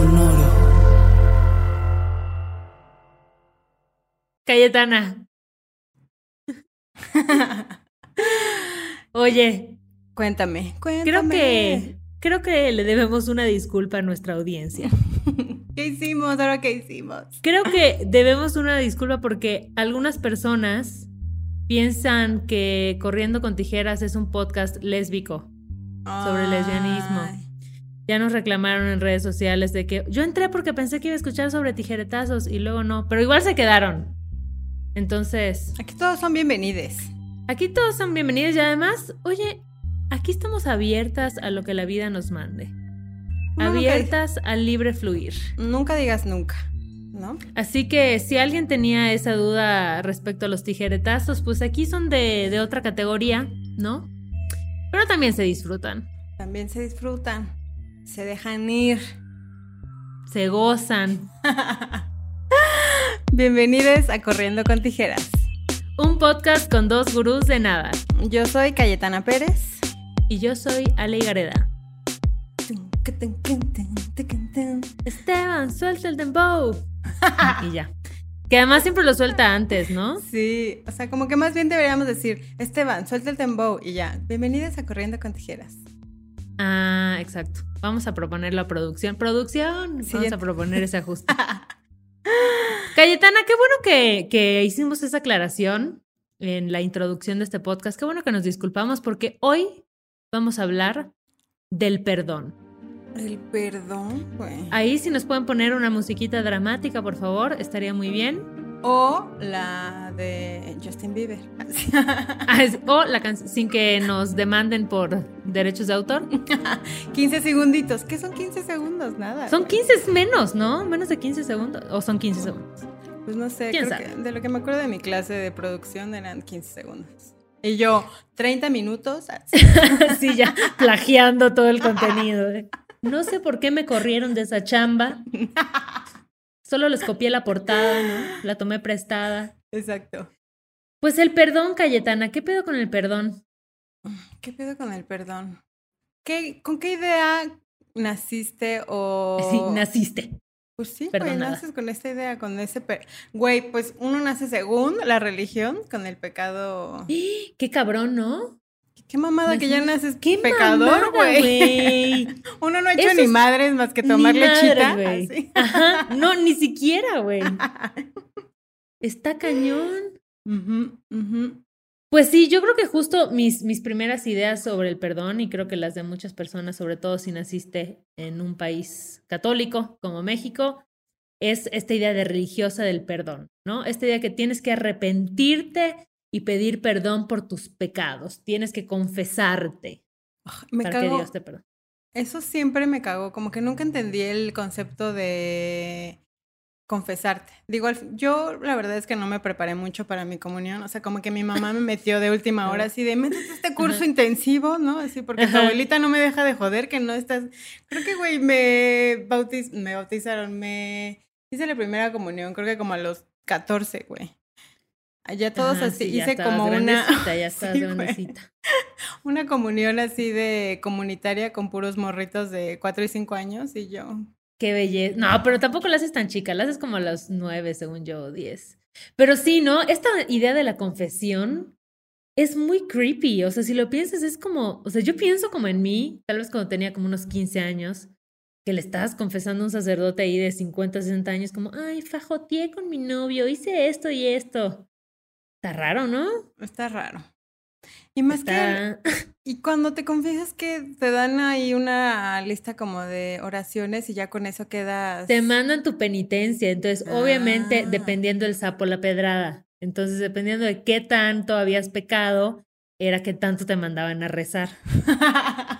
Sonoro. Cayetana. Oye, Cuéntame, cuéntame. creo que creo que le debemos una disculpa a nuestra audiencia. ¿Qué hicimos? ¿Ahora qué hicimos? Creo que debemos una disculpa porque algunas personas piensan que Corriendo con Tijeras es un podcast lésbico sobre lesbianismo. Ya nos reclamaron en redes sociales de que yo entré porque pensé que iba a escuchar sobre tijeretazos y luego no, pero igual se quedaron. Entonces, Aquí todos son bienvenidos. aquí todos son bienvenidos y además, oye, aquí estamos abiertas a lo que la vida nos mande. Abiertas al libre fluir. Nunca digas nunca, ¿no? Así que si alguien tenía esa duda respecto a los tijeretazos, pues aquí son de, de otra categoría, ¿no? Pero también se disfrutan, También se disfrutan, se dejan ir. se gozan. Bienvenidos a Corriendo con Tijeras. Un podcast con dos gurús de nada. Yo soy Cayetana Pérez. Y yo soy Ale Gareda. Esteban, suelta el dembow. y ya. Que además siempre lo suelta antes, ¿no? Sí, o sea, como que más bien deberíamos decir, Esteban, suelta el tembow y ya. Bienvenidos a Corriendo con Tijeras. Ah, exacto. Vamos a proponer la producción. Producción. Vamos Siguiente. a proponer ese ajuste. Cayetana, qué bueno que, que hicimos esa aclaración en la introducción de este podcast. Qué bueno que nos disculpamos porque hoy vamos a hablar del perdón. El perdón, güey. Ahí si nos pueden poner una musiquita dramática, por favor, estaría muy bien. O la de Justin Bieber. Ah, O la canción, sin que nos demanden por derechos de autor. 15 segunditos. ¿Qué son 15 segundos? Nada. Son güey. 15 menos, ¿no? Menos de 15 segundos. O son 15 segundos. Pues no sé, ¿Quién creo sabe? que de lo que me acuerdo de mi clase de producción eran 15 segundos. Y yo, 30 minutos. Sí, ya plagiando todo el contenido. ¿eh? No sé por qué me corrieron de esa chamba. Solo les copié la portada, ¿no? La tomé prestada. Exacto. Pues el perdón, Cayetana. ¿Qué pedo con el perdón? ¿Qué pedo con el perdón? ¿Qué, ¿Con qué idea naciste o...? Sí, naciste. Pues sí, güey, naces con esta idea, con ese... per- Güey, pues uno nace según la religión, con el pecado... Qué cabrón, ¿no? Qué mamada que ya naces ¡Qué pecador, güey. Uno no ha hecho Eso ni es- madres más que tomar madres, lechita. Ajá, no, ni siquiera, güey. Está cañón. Pues sí, yo creo que justo mis, mis primeras ideas sobre el perdón, y creo que las de muchas personas, sobre todo si naciste en un país católico como México, es esta idea de religiosa del perdón, ¿no? Esta idea que tienes que arrepentirte y pedir perdón por tus pecados, tienes que confesarte Me para que cago. Dios te perdone. Eso siempre me cagó, como que nunca entendí el concepto de confesarte. Digo, yo la verdad es que no me preparé mucho para mi comunión, o sea, como que mi mamá me metió de última hora así de, métete este curso Ajá. intensivo, ¿no? Así, porque tu abuelita no me deja de joder, que no estás... Creo que, güey, me, bautiz... me bautizaron, me hice la primera comunión, creo que como a los 14, güey. Allá todos Ajá, así, sí, ya hice como una... Ya estás Sí, grandecita. Una comunión así de comunitaria con puros morritos de 4 y 5 años y yo. Qué belleza. No, pero tampoco la haces tan chica, la haces como a los nueve, según yo, o diez. Pero sí, ¿no? Esta idea de la confesión es muy creepy. O sea, si lo piensas, es como, o sea, yo pienso como en mí, tal vez cuando tenía como unos 15 años, que le estabas confesando a un sacerdote ahí de 50, 60 años, como, ay, fajoteé con mi novio, hice esto y esto. Está raro, ¿no? Está raro. Y más que... Y cuando te confiesas que te dan ahí una lista como de oraciones y ya con eso quedas... Te mandan tu penitencia, entonces obviamente Ah. dependiendo del sapo la pedrada. Entonces dependiendo de qué tanto habías pecado, era que tanto te mandaban a rezar.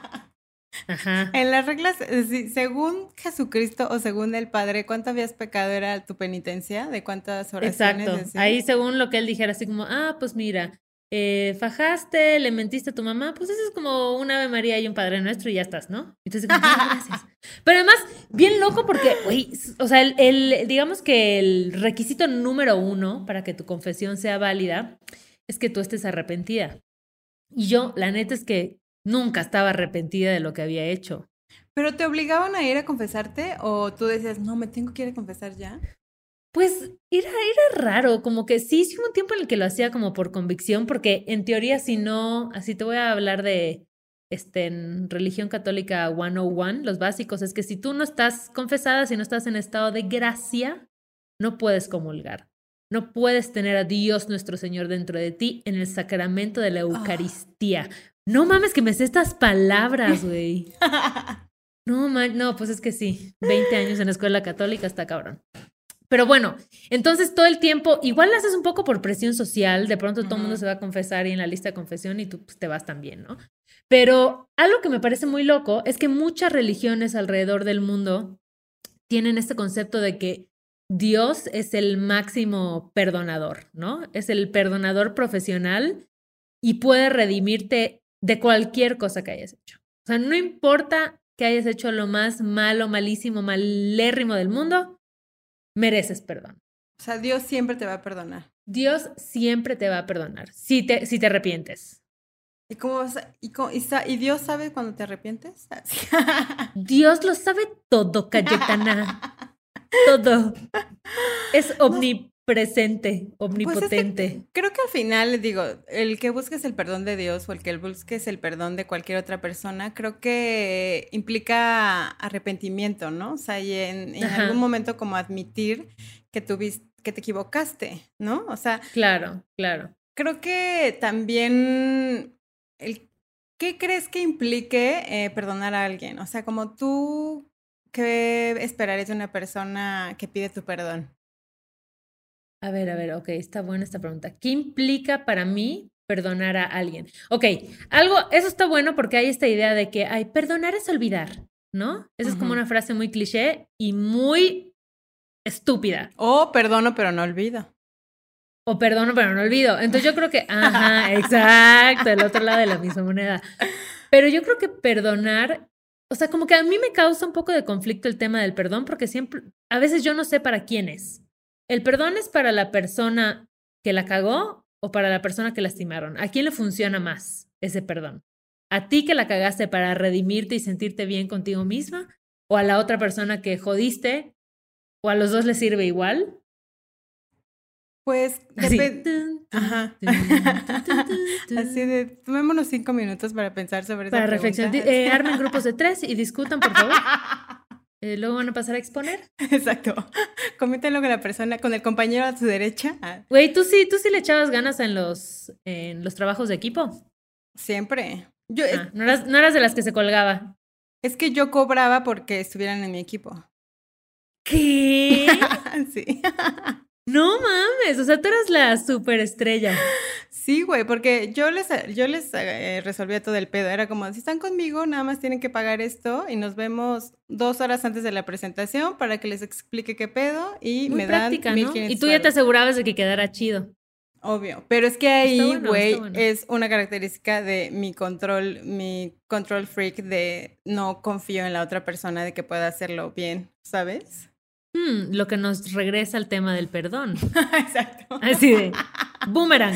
Ajá. En las reglas, eh, según Jesucristo o según el Padre, ¿cuánto habías pecado era tu penitencia? ¿De cuántas oraciones? Exacto. decías? Ahí según lo que él dijera, así como, ah, pues mira, eh, fajaste, le mentiste a tu mamá, pues eso es como un Ave María y un Padre Nuestro y ya estás, ¿no? Entonces, como, "Ah, gracias. Pero además, bien loco porque, s- o sea, el, el- digamos que el requisito número uno para que tu confesión sea válida es que tú estés arrepentida. Y yo, la neta es que nunca estaba arrepentida de lo que había hecho. ¿Pero te obligaban a ir a confesarte o tú decías, no, me tengo que ir a confesar ya? Pues era, era raro, como que sí, sí hubo un tiempo en el que lo hacía como por convicción, porque en teoría si no, así te voy a hablar de este, en religión católica 101, los básicos, es que si tú no estás confesada, si no estás en estado de gracia, no puedes comulgar. No puedes tener a Dios nuestro Señor dentro de ti en el sacramento de la Eucaristía. No mames que me sé estas palabras, güey. No, man, no, pues es que sí, 20 años en la escuela católica está cabrón. Pero bueno, entonces todo el tiempo, igual lo haces un poco por presión social, de pronto todo el mundo se va a confesar y en la lista de confesión y tú pues, te vas también, ¿no? Pero algo que me parece muy loco es que muchas religiones alrededor del mundo tienen este concepto de que Dios es el máximo perdonador, ¿no? Es el perdonador profesional y puede redimirte de cualquier cosa que hayas hecho. O sea, no importa que hayas hecho lo más malo, malísimo, malérrimo del mundo, mereces perdón. O sea, Dios siempre te va a perdonar. Dios siempre te va a perdonar si te, si te arrepientes. ¿Y cómo vas a- y, cómo- y sa- y Dios sabe cuando te arrepientes? Dios lo sabe todo, Cayetana. Todo. Es omnipresente, Pues es que omnipotente. creo que al final, digo, el que busques el perdón de Dios o el que busques el perdón de cualquier otra persona, creo que implica arrepentimiento, ¿no? O sea, y en, algún momento como admitir que tuviste, que te equivocaste, ¿no? O sea, Claro, claro. creo que también el, ¿qué crees que implique eh, perdonar a alguien? O sea, como tú, ¿qué esperarías de una persona que pide tu perdón? A ver, a ver, ok, está buena esta pregunta. ¿Qué implica para mí perdonar a alguien? Ok, algo, eso está bueno porque hay esta idea de que, ay, perdonar es olvidar, ¿no? Esa es como una frase muy cliché y muy estúpida. O perdono, pero no olvido. O perdono, pero no olvido. Entonces yo creo que, ajá, exacto, el otro lado de la misma moneda. Pero yo creo que perdonar, o sea, como que a mí me causa un poco de conflicto el tema del perdón porque siempre, a veces yo no sé para quién es. ¿El perdón es para la persona que la cagó o para la persona que lastimaron? ¿A quién le funciona más ese perdón? ¿A ti que la cagaste para redimirte y sentirte bien contigo misma? ¿O a la otra persona que jodiste? ¿O a los dos les sirve igual? Pues Así. Ajá. Así de, tomémonos cinco minutos para pensar sobre esa Para reflexionar. Eh, armen grupos de tres y discutan, por favor. Eh, luego van a pasar a exponer. Exacto. Coméntenlo con la persona, con el compañero a su derecha. Ah, Güey, ¿tú sí, tú sí le echabas ganas en los, en los trabajos de equipo. Siempre. Yo, es- Ah, no, eras, no eras de las que se colgaba. es que yo cobraba porque estuvieran en mi equipo. ¿Qué? sí. No mames, o sea, tú eras la superestrella. Sí, güey, porque yo les, yo les eh, resolvía todo el pedo. Era como, si están conmigo, nada más tienen que pagar esto y nos vemos dos horas antes de la presentación para que les explique qué pedo y Muy me práctica, dan ¿no? 1500 Y tú ya te asegurabas de que quedara chido. Obvio, pero es que ahí, güey, bueno. es una característica de mi control, mi control freak de no confío en la otra persona de que pueda hacerlo bien, ¿sabes? Hmm, lo que nos regresa al tema del perdón. Exacto. Así de boomerang.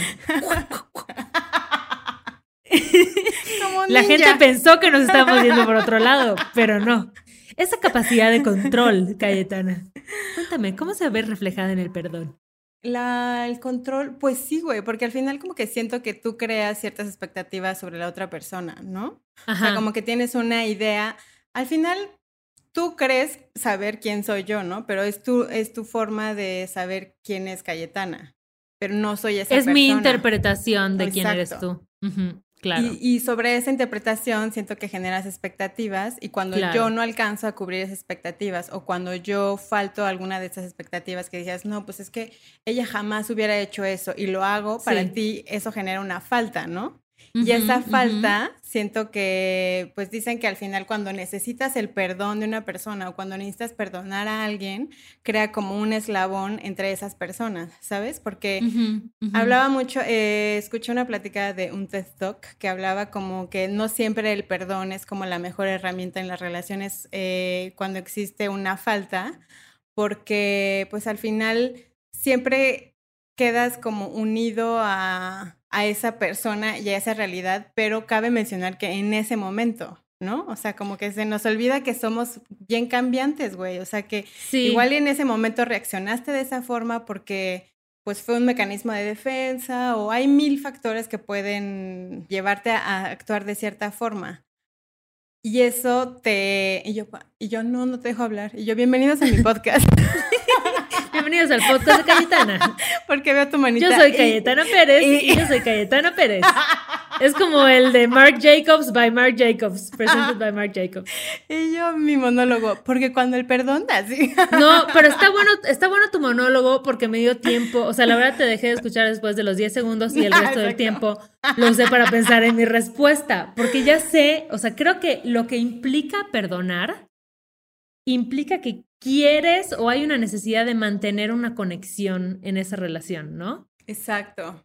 Como La gente pensó que nos estábamos yendo por otro lado, pero no. Esa capacidad de control, Cayetana. Cuéntame, ¿cómo se ve reflejada en el perdón? La, el control, pues sí, güey, porque al final como que siento que tú creas ciertas expectativas sobre la otra persona, ¿no? O Ajá. sea, como que tienes una idea. Al final, tú crees saber quién soy yo, ¿no? Pero es tu, es tu forma de saber quién es Cayetana. Pero no soy esa es persona. mi interpretación de quién eres tú. Claro. Y, y sobre esa interpretación siento que generas expectativas y cuando Claro. yo no alcanzo a cubrir esas expectativas o cuando yo falto a alguna de esas expectativas que dices, no, pues es que ella jamás hubiera hecho eso y lo hago, para Sí. ti eso genera una falta, ¿no? Y esa falta, siento que, pues dicen que al final cuando necesitas el perdón de una persona o cuando necesitas perdonar a alguien, crea como un eslabón entre esas personas, ¿sabes? Porque hablaba mucho, eh, escuché una plática de un TED Talk que hablaba como que no siempre el perdón es como la mejor herramienta en las relaciones eh, cuando existe una falta, porque pues al final siempre quedas como unido a, a esa persona y a esa realidad, pero cabe mencionar que en ese momento, ¿no? O sea, como que se nos olvida que somos bien cambiantes, güey. O sea, que Sí. igual en ese momento reaccionaste de esa forma porque pues fue un mecanismo de defensa o hay mil factores que pueden llevarte a, a actuar de cierta forma. Y eso te... Y yo, y yo no, no te dejo hablar. Y yo, bienvenidos a mi podcast, Bienvenidos al podcast de Cayetana. porque veo tu manita. Yo soy y- Cayetana Pérez y- y yo soy Cayetana Pérez. Es como el de Mark Jacobs by Mark Jacobs, presented by Mark Jacobs. Y yo mi monólogo, porque cuando el perdón da así. No, pero está bueno, está bueno tu monólogo porque me dio tiempo. O sea, la verdad te dejé de escuchar después de los 10 segundos y el resto del tiempo lo usé para pensar en mi respuesta. Porque ya sé, o sea, creo que lo que implica perdonar implica que quieres o hay una necesidad de mantener una conexión en esa relación, ¿no? Exacto.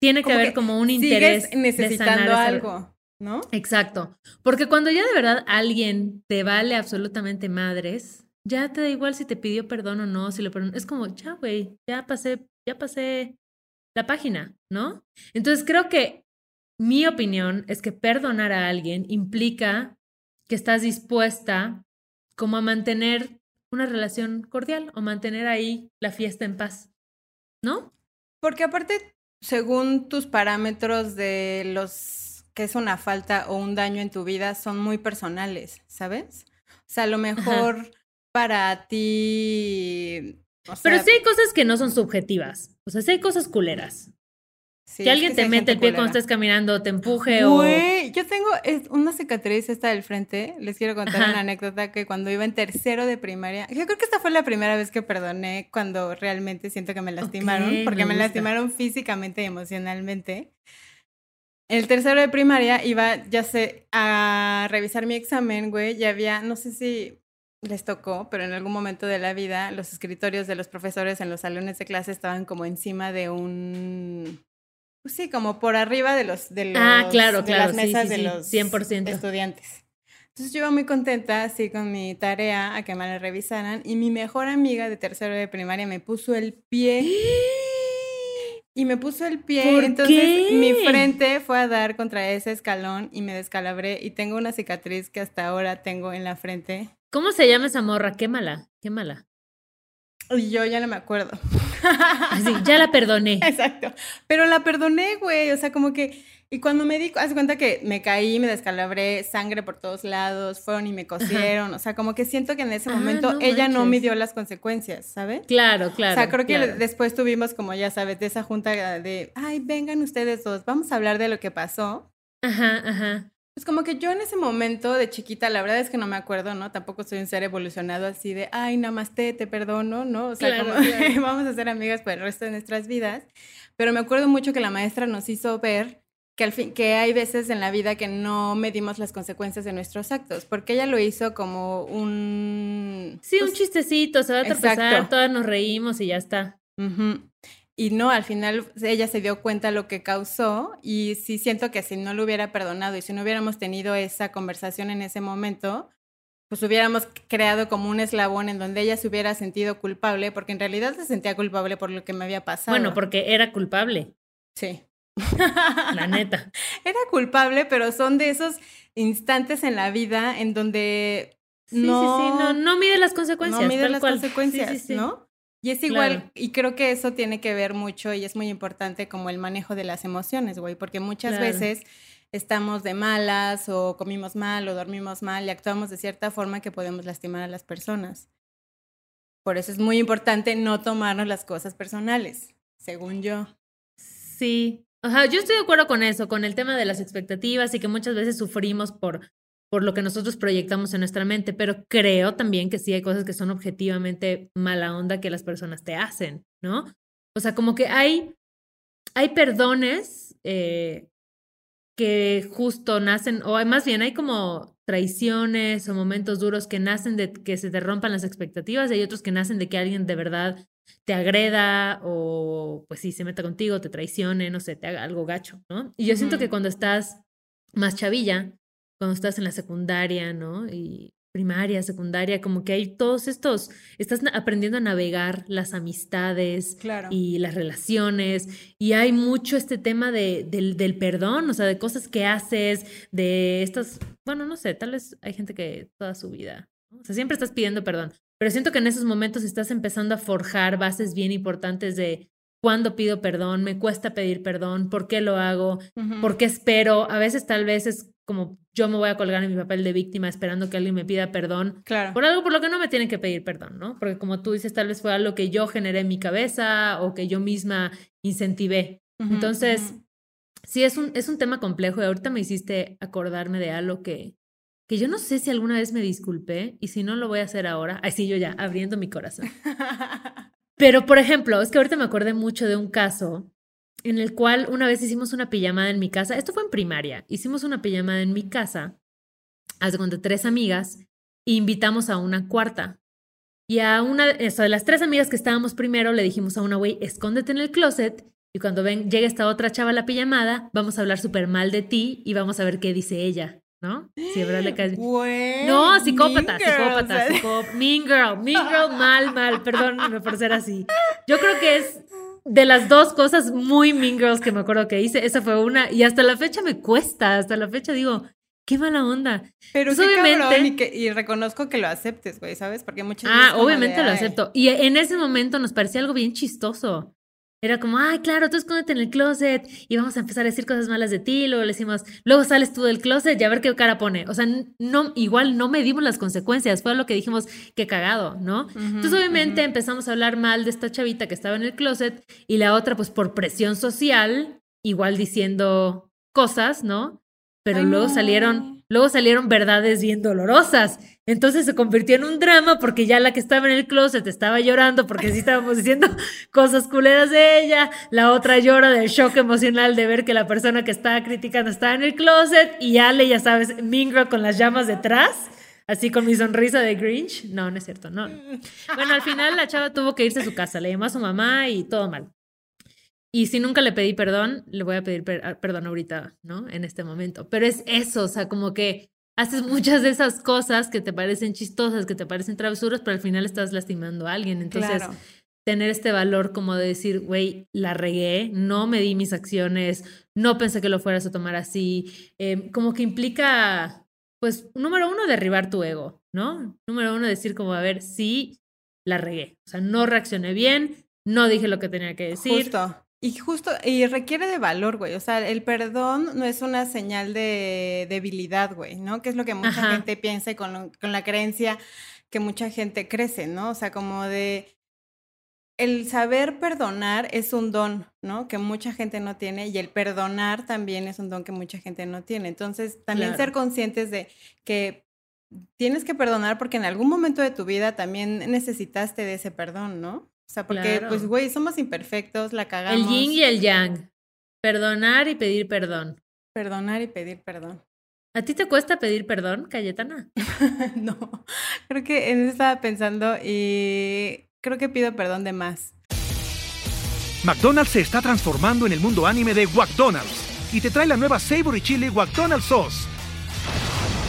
Tiene que haber como un interés Sigues de necesitando esa- algo, ¿no? Exacto. Porque cuando ya de verdad alguien te vale absolutamente madres, ya te da igual si te pidió perdón o no, si lo perdón. Es como, ya, güey, ya pasé, ya pasé la página, ¿no? Entonces creo que mi opinión es que perdonar a alguien implica que estás dispuesta como a mantener una relación cordial o mantener ahí la fiesta en paz, ¿no? Porque aparte, según tus parámetros de los que es una falta o un daño en tu vida, son muy personales, ¿sabes? O sea, a lo mejor para ti... o Pero sí hay cosas que no son subjetivas. O sea, sí hay cosas culeras. Sí, que alguien te mete el pie cuando estés caminando, te empuje o... Güey, yo tengo es- una cicatriz esta del frente. Les quiero contar Ajá. una anécdota que cuando iba en tercero de primaria, yo creo que esta fue la primera vez que perdoné cuando realmente siento que me lastimaron, porque me lastimaron físicamente y emocionalmente. En el tercero de primaria iba, ya sé, a revisar mi examen, güey, y había, no sé si les tocó, pero en algún momento de la vida los escritorios de los profesores en los salones de clase estaban como encima de un pues sí, como por arriba de los de los Ah, claro, de claro, las mesas sí, de los 100%. estudiantes. Entonces yo iba muy contenta así con mi tarea a que me la revisaran y mi mejor amiga de tercero de primaria me puso el pie y me puso el pie, ¿Por entonces qué? mi frente fue a dar contra ese escalón y me descalabré y tengo una cicatriz que hasta ahora tengo en la frente ¿Cómo se llama esa morra? Quémala, quémala. Y yo ya no me acuerdo. Así, ya la perdoné. Exacto. Pero la perdoné, güey. O sea, como que. Y cuando me di, haz cuenta que me caí, me descalabré, sangre por todos lados, fueron y me cosieron. O sea, como que siento que en ese Ah, momento no ella no manches. midió las consecuencias, ¿sabes? Claro, claro. o sea, creo que claro. después tuvimos como, ya sabes, de esa junta de, ay, vengan ustedes dos, vamos a hablar de lo que pasó. Ajá, ajá. Pues como que yo en ese momento de chiquita, la verdad es que no me acuerdo, ¿no? Tampoco soy un ser evolucionado así de, ay, namaste, te perdono, ¿no? O sea, Claro, como claro. vamos a ser amigas por el resto de nuestras vidas. Pero me acuerdo mucho que la maestra nos hizo ver que, al fin, que hay veces en la vida que no medimos las consecuencias de nuestros actos, porque ella lo hizo como un... Sí, un pues, chistecito, se va a tropezar, todas nos reímos y ya está. Ujú. Y no, al final ella se dio cuenta lo que causó y sí siento que si no lo hubiera perdonado y si no hubiéramos tenido esa conversación en ese momento, pues hubiéramos creado como un eslabón en donde ella se hubiera sentido culpable, porque en realidad se sentía culpable por lo que me había pasado. Bueno, porque era culpable, Sí. la neta. Era culpable, pero son de esos instantes en la vida en donde Sí, sí, sí, no, no, no mide las consecuencias. no mide tal las cual. consecuencias, sí. ¿no? Y es igual, Claro. y creo que eso tiene que ver mucho y es muy importante como el manejo de las emociones, güey, porque muchas Claro. veces estamos de malas o comimos mal o dormimos mal y actuamos de cierta forma que podemos lastimar a las personas. Por eso es muy importante no tomarnos las cosas personales, según yo. Sí. Ajá, yo estoy de acuerdo con eso, con el tema de las expectativas y que muchas veces sufrimos por, por lo que nosotros proyectamos en nuestra mente, pero creo también que sí hay cosas que son objetivamente mala onda que las personas te hacen, ¿no? O sea, como que hay, hay perdones eh, que justo nacen, o más bien hay como traiciones o momentos duros que nacen de que se te rompan las expectativas y hay otros que nacen de que alguien de verdad te agreda o pues sí, se meta contigo, te traicione, no sé, te haga algo gacho, ¿no? Y yo siento que cuando estás más chavilla, cuando estás en la secundaria, ¿no? Y primaria, secundaria, como que hay todos estos, estás aprendiendo a navegar las amistades y las relaciones y hay mucho este tema de, del, del, perdón, o sea, de cosas que haces, de estas, bueno, no sé, tal vez hay gente que toda su vida, o sea, siempre estás pidiendo perdón, pero siento que en esos momentos estás empezando a forjar bases bien importantes de cuándo pido perdón, me cuesta pedir perdón, por qué lo hago, por qué espero. A veces tal vez es como yo me voy a colgar en mi papel de víctima esperando que alguien me pida perdón claro. por algo por lo que no me tienen que pedir perdón, ¿no? Porque como tú dices, tal vez fue algo que yo generé en mi cabeza o que yo misma incentivé. Entonces, sí, es un, es un tema complejo y ahorita me hiciste acordarme de algo que, que yo no sé si alguna vez me disculpé y si no lo voy a hacer ahora. Así yo ya, abriendo mi corazón. Pero, por ejemplo, es que ahorita me acordé mucho de un caso en el cual una vez hicimos una pijamada en mi casa. Esto fue en primaria. Hicimos una pijamada en mi casa, hace cuando tres amigas, e invitamos a una cuarta. Y a una de las tres amigas que estábamos primero, le dijimos a una güey, escóndete en el closet. Y cuando ven, llegue esta otra chava a la pijamada, vamos a hablar súper mal de ti y vamos a ver qué dice ella. ¿no? Sí, verdad le no, psicópata, psicópata, psicópata. Mean girl, mean girl, mal, mal. Perdóname por ser así. Yo creo que es de las dos cosas muy mean girls que me acuerdo que hice. Esa fue una. Y hasta la fecha me cuesta. Hasta la fecha digo, qué mala onda. Pero pues obviamente. y, reconozco que lo aceptes, güey, ¿sabes? Porque muchas veces. Ah, obviamente lo acepto. Y en ese momento nos parecía algo bien chistoso. Era como, ay, claro, tú escóndete en el closet y vamos a empezar a decir cosas malas de ti. Luego le decimos, luego sales tú del closet y a ver qué cara pone. O sea, no, igual no medimos las consecuencias. Fue lo que dijimos, qué cagado, ¿no? Entonces, obviamente, empezamos a hablar mal de esta chavita que estaba en el closet y la otra, pues por presión social, igual diciendo cosas, ¿no? Pero luego salieron, luego salieron verdades bien dolorosas. Entonces se convirtió en un drama porque ya la que estaba en el closet estaba llorando porque sí estábamos diciendo cosas culeras de ella, la otra llora del shock emocional de ver que la persona que estaba criticando estaba en el closet y Ale, ya sabes, Mingra con las llamas detrás. Así con mi sonrisa de Grinch. No, no es cierto, no. Bueno, al final la chava tuvo que irse a su casa, le llamó a su mamá y todo mal. Y si nunca le pedí perdón, le voy a pedir perdón ahorita, ¿no? En este momento. Pero es eso, o sea, como que haces muchas de esas cosas que te parecen chistosas, que te parecen travesuras, pero al final estás lastimando a alguien. Entonces, tener este valor como de decir, güey, la regué, no me di mis acciones, no pensé que lo fueras a tomar así, em, como que implica, pues, número uno, derribar tu ego, ¿no? Número uno, decir como, a ver, sí, la regué. O sea, no reaccioné bien, no dije lo que tenía que decir. Justo. Y justo, y requiere de valor, güey. O sea, el perdón no es una señal de debilidad, güey, ¿no? Que es lo que mucha gente piensa y con, con la creencia que mucha gente crece, ¿no? O sea, como de el saber perdonar es un don, ¿no? Que mucha gente no tiene y el perdonar también es un don que mucha gente no tiene. Entonces, también ser conscientes de que tienes que perdonar porque en algún momento de tu vida también necesitaste de ese perdón, ¿no? O sea, porque, pues, güey, somos imperfectos, la cagamos. El yin y el yang. Perdonar y pedir perdón. Perdonar y pedir perdón. ¿A ti te cuesta pedir perdón, Cayetana? no, creo que en eso estaba pensando y creo que pido perdón de más. McDonald's se está transformando en el mundo anime de McDonald's y te trae la nueva Savory Chili McDonald's Sauce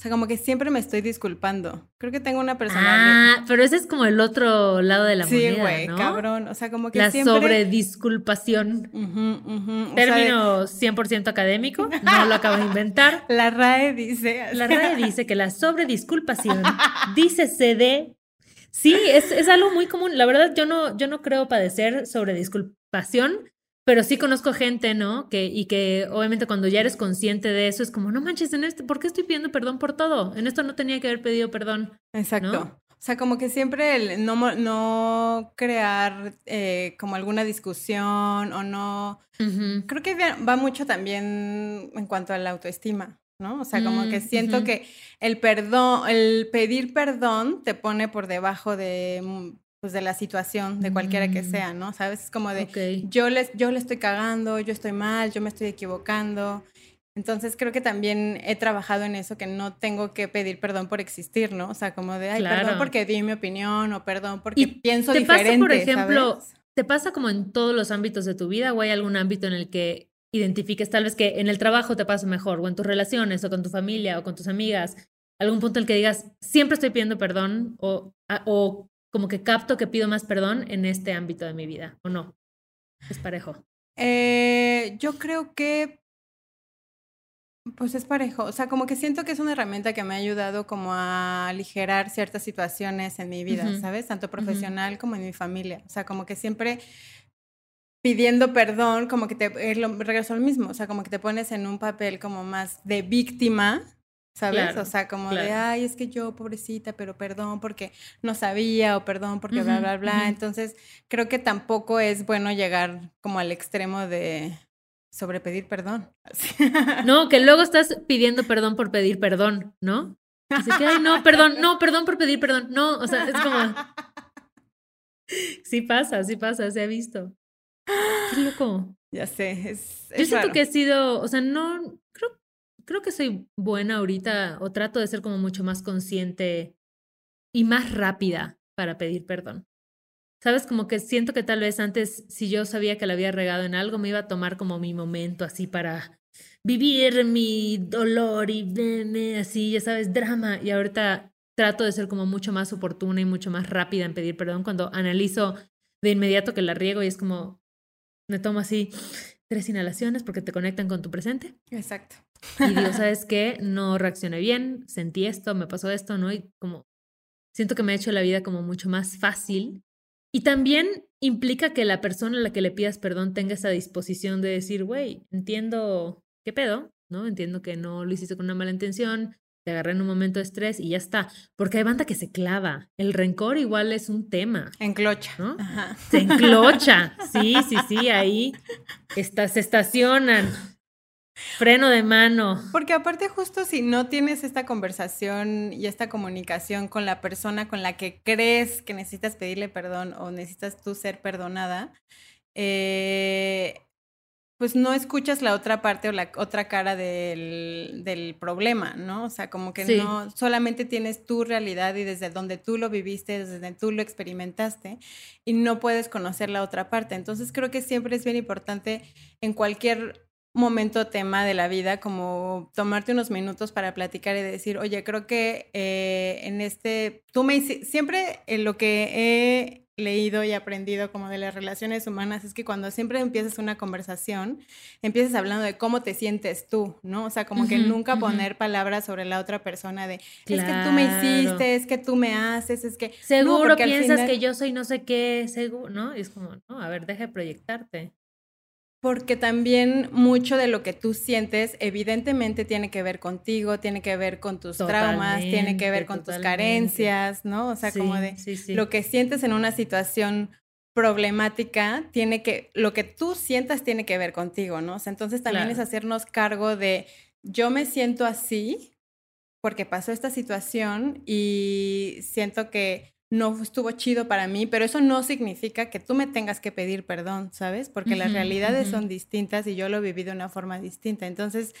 O sea, como que siempre me estoy disculpando. Creo que tengo una persona. Ah, pero ese es como el otro lado de la moneda, Sí, güey, cabrón. O sea, como que la siempre... sobredisculpación. Término 100% académico, no lo acabo de inventar. La RAE dice... La RAE dice que la sobredisculpación dice de... Sí, es, es algo muy común. La verdad, yo no, yo no creo padecer sobredisculpación, pero sí conozco gente, ¿no? Que, y que obviamente cuando ya eres consciente de eso es como, no manches, en este, ¿por qué estoy pidiendo perdón por todo? En esto no tenía que haber pedido perdón. Exacto. O sea, como que siempre el no, no crear eh, como alguna discusión o no... Creo que va mucho también en cuanto a la autoestima, ¿no? O sea, como que mm, siento que el perdón, el pedir perdón te pone por debajo de mm, pues de la situación, de cualquiera que mm. sea, ¿no? ¿Sabes? Es como de yo les yo le estoy cagando, yo estoy mal, yo me estoy equivocando. Entonces creo que también he trabajado en eso, que no tengo que pedir perdón por existir, ¿no? O sea, como de, ay, perdón porque di mi opinión o perdón porque pienso te diferente. Pasa, por ejemplo, ¿te pasa como en todos los ámbitos de tu vida o hay algún ámbito en el que identifiques tal vez que en el trabajo te pasa mejor o en tus relaciones o con tu familia o con tus amigas? Algún punto en el que digas, siempre estoy pidiendo perdón o, o como que capto que pido más perdón en este ámbito de mi vida o no? Es parejo. Eh, yo creo que pues es parejo, o sea, como que siento que es una herramienta que me ha ayudado como a aligerar ciertas situaciones en mi vida, ¿sabes? Tanto profesional como en mi familia. O sea, como que siempre pidiendo perdón, como que te regreso al mismo, o sea, como que te pones en un papel como más de víctima, ¿sabes? o sea, como de, ay, es que yo, pobrecita, pero perdón porque no sabía o perdón porque bla, bla, bla. Entonces, creo que tampoco es bueno llegar como al extremo de sobre pedir perdón. No, que luego estás pidiendo perdón por pedir perdón, ¿no? Así que, ay, no, perdón, no, perdón por pedir perdón. No, o sea, es como. Sí pasa, sí pasa, se ha visto. Qué loco. Ya sé, es. Yo siento que he sido, o sea, no, creo, creo que soy buena ahorita, o trato de ser como mucho más consciente y más rápida para pedir perdón. Sabes, como que siento que tal vez antes, si yo sabía que la había regado en algo, me iba a tomar como mi momento así para vivir mi dolor y así, ya sabes, drama. Y ahorita trato de ser como mucho más oportuna y mucho más rápida en pedir perdón cuando analizo de inmediato que la riego y es como, me tomo así tres inhalaciones porque te conectan con tu presente. Exacto. Y digo, ¿sabes qué? No reaccioné bien, sentí esto, me pasó esto, ¿no? Y como siento que me ha hecho la vida como mucho más fácil y también implica que la persona a la que le pidas perdón tenga esa disposición de decir, güey, entiendo qué pedo, ¿no? Entiendo que no lo hiciste con una mala intención, te agarré en un momento de estrés y ya está. Porque hay banda que se clava. El rencor igual es un tema. Enclocha. ¿no? Se enclocha. Sí, sí, sí, ahí está, se estacionan. Freno de mano. Porque aparte justo si no tienes esta conversación y esta comunicación con la persona con la que crees que necesitas pedirle perdón o necesitas tú ser perdonada, eh, pues no escuchas la otra parte o la otra cara del, del problema, ¿no? O sea, como que no solamente tienes tu realidad y desde donde tú lo viviste, desde donde tú lo experimentaste y no puedes conocer la otra parte. Entonces creo que siempre es bien importante en cualquier momento tema de la vida, como tomarte unos minutos para platicar y decir, oye, creo que eh, en este, tú me siempre en lo que he leído y aprendido como de las relaciones humanas es que cuando siempre empiezas una conversación, empiezas hablando de cómo te sientes tú, ¿no? O sea, como que nunca poner palabras sobre la otra persona de, es que tú me hiciste, es que tú me haces, es que... Seguro piensas que yo soy no sé qué, seguro, ¿no? Y es como, no, a ver, deja de proyectarte. Porque también mucho de lo que tú sientes evidentemente tiene que ver contigo, tiene que ver con tus traumas, tiene que ver con tus carencias, ¿no? O sea, como de lo que sientes en una situación problemática tiene que, lo que tú sientas tiene que ver contigo, ¿no? O sea, entonces también es hacernos cargo de, yo me siento así porque pasó esta situación y siento que no estuvo chido para mí, pero eso no significa que tú me tengas que pedir perdón, ¿sabes? Porque las realidades son distintas y yo lo viví de una forma distinta. Entonces,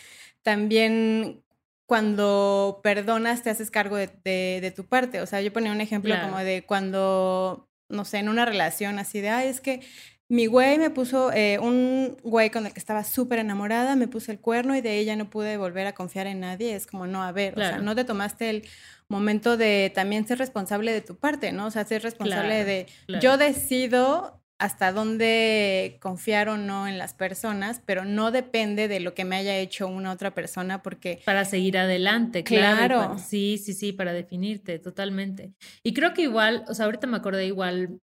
también cuando perdonas, te haces cargo de, tu parte. O sea, yo ponía un ejemplo como de cuando, no sé, en una relación así de, ay, es que mi güey me puso, eh, un güey con el que estaba súper enamorada, me puso el cuerno y de ella no pude volver a confiar en nadie. Es como, no, a ver, o sea, no te tomaste el momento de también ser responsable de tu parte, ¿no? O sea, ser responsable de, yo decido hasta dónde confiar o no en las personas, pero no depende de lo que me haya hecho una otra persona porque... Para seguir adelante, claro. sí, sí, sí, para definirte, totalmente. Y creo que igual, o sea, ahorita me acordé igual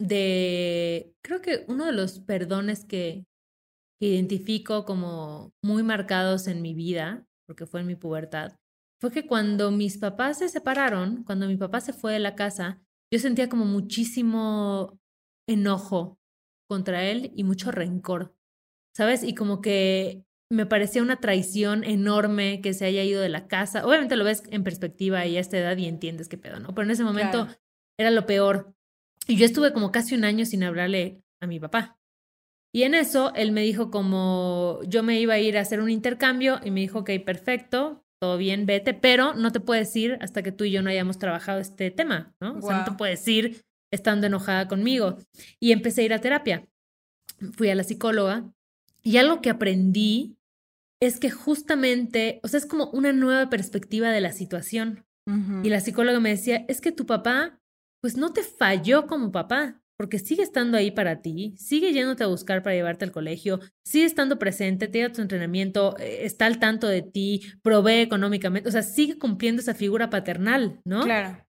de, creo que uno de los perdones que, que identifico como muy marcados en mi vida, porque fue en mi pubertad, fue que cuando mis papás se separaron, cuando mi papá se fue de la casa, yo sentía como muchísimo enojo contra él y mucho rencor, ¿sabes? Y como que me parecía una traición enorme que se haya ido de la casa. Obviamente lo ves en perspectiva y a esta edad y entiendes qué pedo, ¿no? Pero en ese momento era lo peor. Y yo estuve como casi un año sin hablarle a mi papá. Y en eso él me dijo como yo me iba a ir a hacer un intercambio y me dijo, ok, perfecto, todo bien, vete, pero no te puedes ir hasta que tú y yo no hayamos trabajado este tema, ¿no? O sea, no te puedes ir estando enojada conmigo. Y empecé a ir a terapia. Fui a la psicóloga y algo que aprendí es que justamente, o sea, es como una nueva perspectiva de la situación. Y la psicóloga me decía, es que tu papá, pues no te falló como papá, porque sigue estando ahí para ti, sigue yéndote a buscar para llevarte al colegio, sigue estando presente, te tu entrenamiento, eh, está al tanto de ti, provee económicamente, o sea, sigue cumpliendo esa figura paternal, ¿no? Claro.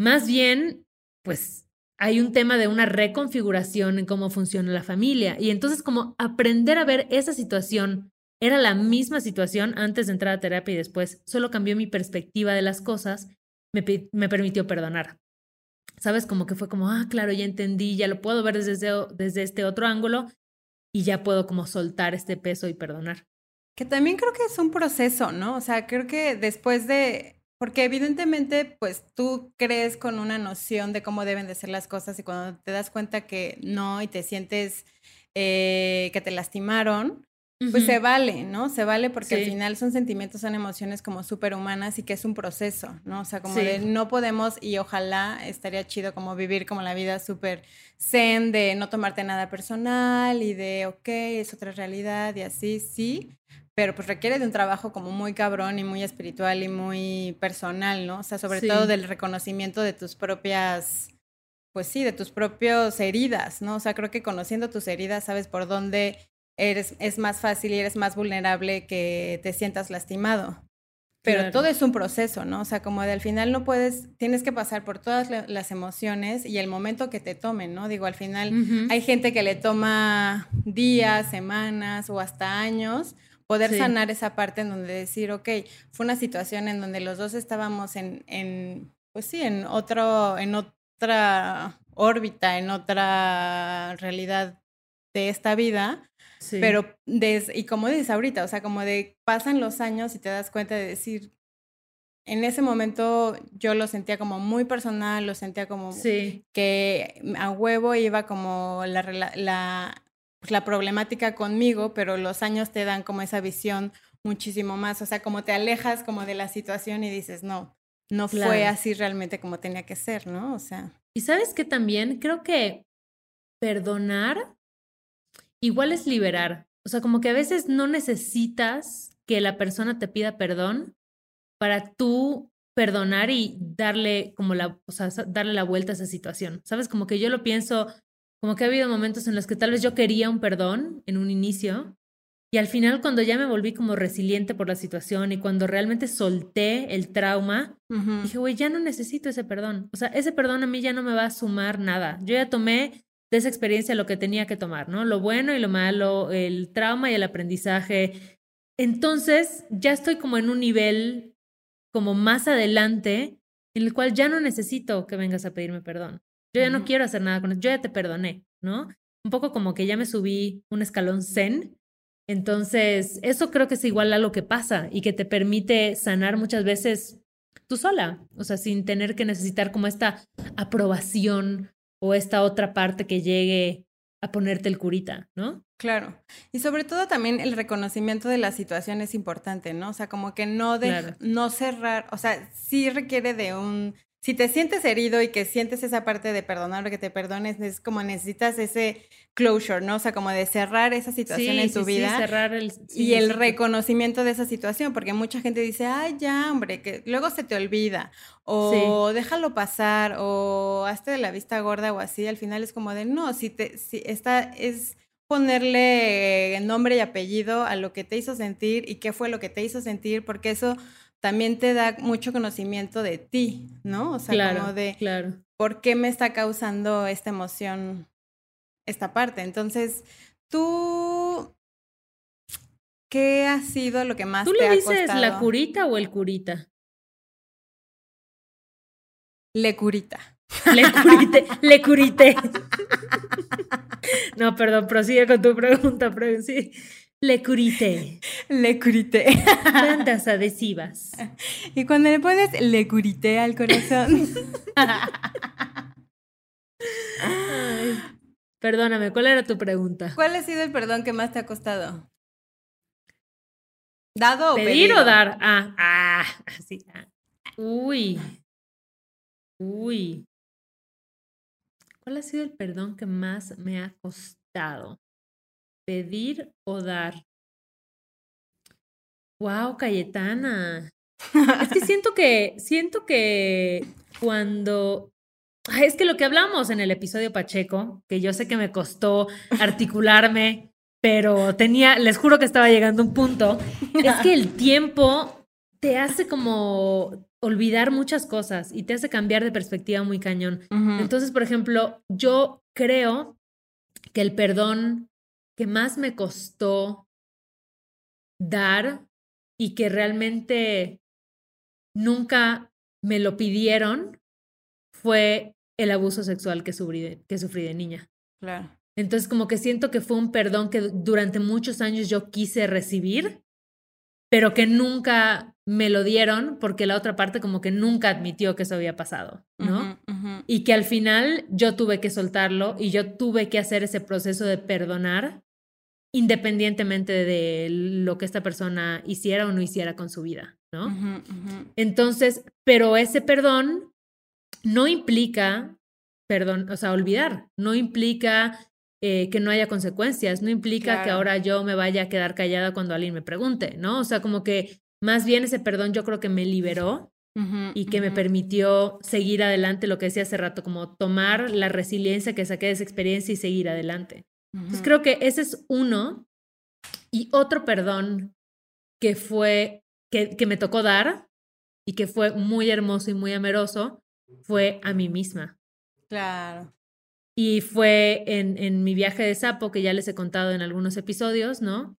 Más bien, pues hay un tema de una reconfiguración en cómo funciona la familia. Y entonces como aprender a ver esa situación era la misma situación antes de entrar a terapia y después, solo cambió mi perspectiva de las cosas, me, me permitió perdonar. ¿Sabes? Como que fue como, ah, claro, ya entendí, ya lo puedo ver desde, desde este otro ángulo y ya puedo como soltar este peso y perdonar. Que también creo que es un proceso, ¿no? O sea, creo que después de porque evidentemente, pues tú crees con una noción de cómo deben de ser las cosas y cuando te das cuenta que no y te sientes eh, que te lastimaron, pues se vale, ¿no? Se vale porque al final son sentimientos, son emociones como súper humanas y que es un proceso, ¿no? O sea, como de no podemos y ojalá estaría chido como vivir como la vida súper zen de no tomarte nada personal y de, ok, es otra realidad y así, sí, pero pues requiere de un trabajo como muy cabrón y muy espiritual y muy personal, ¿no? O sea, sobre todo del reconocimiento de tus propias, pues sí, de tus propias heridas, ¿no? O sea, creo que conociendo tus heridas sabes por dónde eres, es más fácil y eres más vulnerable que te sientas lastimado. Pero todo es un proceso, ¿no? O sea, como de al final no puedes, tienes que pasar por todas las emociones y el momento que te tomen, ¿no? Digo, al final hay gente que le toma días, semanas o hasta años poder sanar esa parte en donde decir, ok, fue una situación en donde los dos estábamos en, en pues sí, en otro, en otra órbita, en otra realidad de esta vida, pero des, y como dices ahorita, o sea, como de pasan los años y te das cuenta de decir, en ese momento yo lo sentía como muy personal, lo sentía como que a huevo iba como la, la, pues, la problemática conmigo, pero los años te dan como esa visión muchísimo más, o sea, como te alejas como de la situación y dices, no, no fue así realmente como tenía que ser, ¿no? O sea. Y sabes que también creo que perdonar igual es liberar. O sea, como que a veces no necesitas que la persona te pida perdón para tú perdonar y darle como la, o sea, darle la vuelta a esa situación. Sabes, como que yo lo pienso como que ha habido momentos en los que tal vez yo quería un perdón en un inicio y al final cuando ya me volví como resiliente por la situación y cuando realmente solté el trauma, dije, güey, ya no necesito ese perdón. O sea, ese perdón a mí ya no me va a sumar nada. Yo ya tomé de esa experiencia lo que tenía que tomar, ¿no? Lo bueno y lo malo, el trauma y el aprendizaje. Entonces, ya estoy como en un nivel como más adelante en el cual ya no necesito que vengas a pedirme perdón. Yo ya no quiero hacer nada con eso, yo ya te perdoné, ¿no? Un poco como que ya me subí un escalón zen. Entonces, eso creo que es igual a lo que pasa y que te permite sanar muchas veces tú sola, o sea, sin tener que necesitar como esta aprobación o esta otra parte que llegue a ponerte el curita, ¿no? Claro. Y sobre todo también el reconocimiento de la situación es importante, ¿no? O sea, como que no de, no cerrar, o sea, sí requiere de un si te sientes herido y que sientes esa parte de perdonar o que te perdones, es como necesitas ese closure, ¿no? O sea, como de cerrar esa situación en tu vida. Sí, cerrar el, y el reconocimiento de esa situación, porque mucha gente dice, ay, ya, hombre, que luego se te olvida, o déjalo pasar, o hazte de la vista gorda o así. Al final es como de, no, si te, si esta es ponerle nombre y apellido a lo que te hizo sentir y qué fue lo que te hizo sentir, porque eso también te da mucho conocimiento de ti, ¿no? O sea, como de por qué me está causando esta emoción, esta parte. Entonces, tú, ¿qué ha sido lo que más ¿Tú le dices la curita o el curita? Le curita. Le curité, le curité. No, perdón, prosigue con tu pregunta, prosigue. Le curite. Le curité. Bandas adhesivas. Y cuando le pones le curité al corazón. Ay, perdóname, ¿cuál era tu pregunta? ¿Cuál ha sido el perdón que más te ha costado? ¿Dado o ¿Pedir pedido? o dar? Ah, ah, sí. ah. Uy. Uy. ¿Cuál ha sido el perdón que más me ha costado? ¿Pedir o dar? Wow, Cayetana. Es que siento que, siento que cuando. Es que lo que hablamos en el episodio Pacheco, que yo sé que me costó articularme, pero tenía, les juro que estaba llegando un punto, es que el tiempo te hace como olvidar muchas cosas y te hace cambiar de perspectiva muy cañón. Entonces, por ejemplo, yo creo que el perdón que más me costó dar y que realmente nunca me lo pidieron fue el abuso sexual que sufrí de, que sufrí de niña. Claro. Entonces, como que siento que fue un perdón que durante muchos años yo quise recibir, pero que nunca me lo dieron porque la otra parte como que nunca admitió que eso había pasado, ¿no? Y que al final yo tuve que soltarlo y yo tuve que hacer ese proceso de perdonar independientemente de lo que esta persona hiciera o no hiciera con su vida, ¿no? Entonces, pero ese perdón no implica, perdón, o sea, olvidar, no implica eh, que no haya consecuencias, no implica que ahora yo me vaya a quedar callada cuando alguien me pregunte, ¿no? O sea, como que más bien ese perdón yo creo que me liberó y que me permitió seguir adelante, lo que decía hace rato, como tomar la resiliencia que saqué de esa experiencia y seguir adelante. Entonces creo que ese es uno. Y otro perdón que fue, que, que me tocó dar y que fue muy hermoso y muy ameroso, fue a mí misma. Claro. Y fue en, en mi viaje de sapo, que ya les he contado en algunos episodios, ¿no?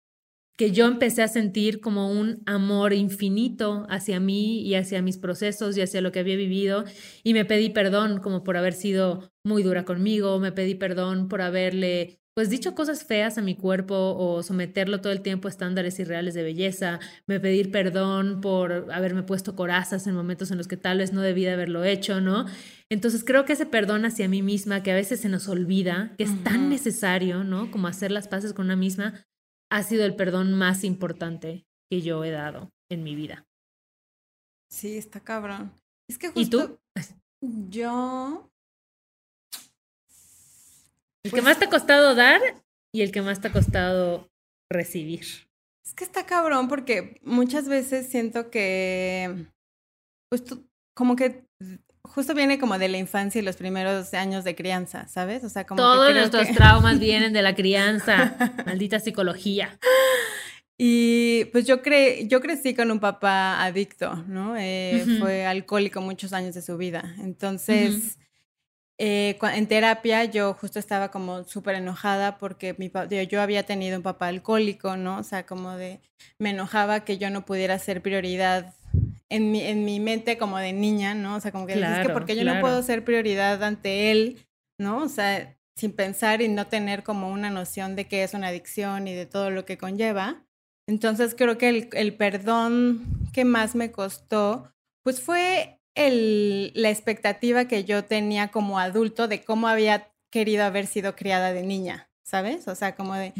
Que yo empecé a sentir como un amor infinito hacia mí y hacia mis procesos y hacia lo que había vivido. Y me pedí perdón como por haber sido muy dura conmigo, me pedí perdón por haberle pues dicho cosas feas a mi cuerpo o someterlo todo el tiempo a estándares irreales de belleza, me pedir perdón por haberme puesto corazas en momentos en los que tal vez no debía haberlo hecho, ¿no? Entonces creo que ese perdón hacia mí misma, que a veces se nos olvida, que es tan necesario, ¿no? Como hacer las paces con una misma, ha sido el perdón más importante que yo he dado en mi vida. Sí, está cabrón. Es que ¿Y tú? justo yo El Pues- que más te ha costado dar y el que más te ha costado recibir. Es que está cabrón porque muchas veces siento que, pues tú, como que justo viene como de la infancia y los primeros años de crianza, ¿sabes? O sea, como Todos nuestros que- traumas vienen de la crianza. Maldita psicología. Y pues yo, cre yo crecí con un papá adicto, ¿no? Eh. Fue alcohólico muchos años de su vida. Entonces, eh, en terapia yo justo estaba como súper enojada porque mi yo, había tenido un papá alcohólico, ¿no? O sea, como de, me enojaba que yo no pudiera ser prioridad en mi, en mi mente como de niña, ¿no? O sea, como que es que Claro, porque yo no claro. puedo ser prioridad ante él, ¿no? O sea, sin pensar y no tener como una noción de qué es una adicción y de todo lo que conlleva. Entonces creo que el, el perdón que más me costó, pues fue el, la expectativa que yo tenía como adulto de cómo había querido haber sido criada de niña, ¿sabes? O sea, como de,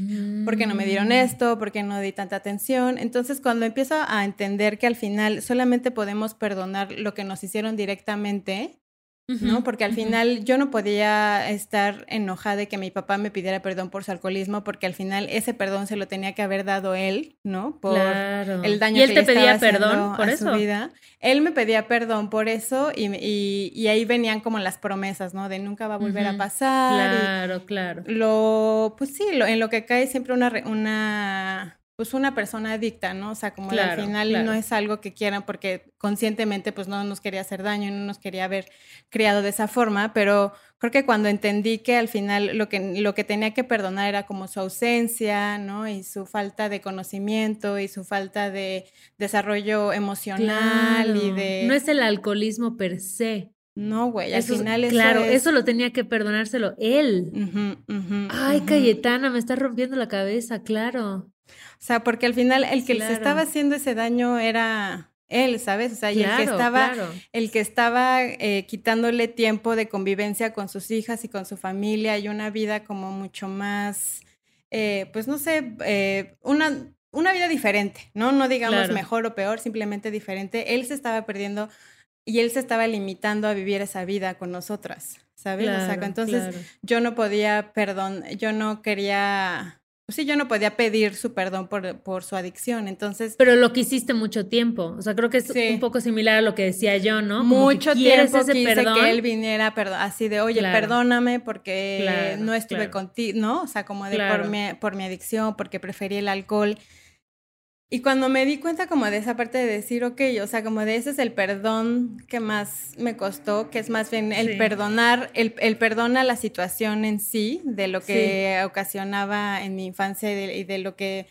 ¿por qué no me Mm. dieron esto? ¿Por qué no di tanta atención? Entonces, cuando empiezo a entender que al final solamente podemos perdonar lo que nos hicieron directamente, ¿no? Porque al final yo no podía estar enojada de que mi papá me pidiera perdón por su alcoholismo, porque al final ese perdón se lo tenía que haber dado él, ¿no? Por Claro. el daño ¿Y él que te le pedía estaba perdón por a eso? su vida. Él me pedía perdón por eso y, y, y ahí venían como las promesas, ¿no? De nunca va a volver a pasar. Claro, claro. lo, pues sí, lo, en lo que cae siempre una, una, pues una persona adicta, ¿no? O sea, como Claro, al final claro. no es algo que quieran porque conscientemente pues no nos quería hacer daño, no nos quería haber criado de esa forma, pero creo que cuando entendí que al final lo que, lo que tenía que perdonar era como su ausencia, ¿no? Y su falta de conocimiento y su falta de desarrollo emocional y de... No es el alcoholismo per se, No, güey, al Eso final eso claro, es- eso lo tenía que perdonárselo él. Ay. Cayetana, me está rompiendo la cabeza, claro. O sea, porque al final el que Claro. se estaba haciendo ese daño era él, ¿sabes? O sea, y el que estaba, claro. el que estaba eh, quitándole tiempo de convivencia con sus hijas y con su familia y una vida como mucho más, eh, pues no sé, eh, una, una vida diferente, ¿no? No digamos Claro. mejor o peor, simplemente diferente. Él se estaba perdiendo y él se estaba limitando a vivir esa vida con nosotras, ¿sabes? o sea, entonces yo no podía, perdón, yo no quería, pues sí, yo no podía pedir su perdón por, por su adicción. Entonces, Pero lo quisiste mucho tiempo. O sea, creo que es Sí. un poco similar a lo que decía yo, ¿no? Como que mucho quieres tiempo ese quise perdón. que él viniera así de, oye, Claro. perdóname porque Claro, no estuve claro. contigo, ¿no? O sea, como de por, mi, por mi adicción, porque preferí el alcohol. Y cuando me di cuenta como de esa parte de decir, ok, o sea, como de ese es el perdón que más me costó, que es más bien el Sí. perdonar, el, el perdón a la situación en sí, de lo que ocasionaba en mi infancia y de, y de lo que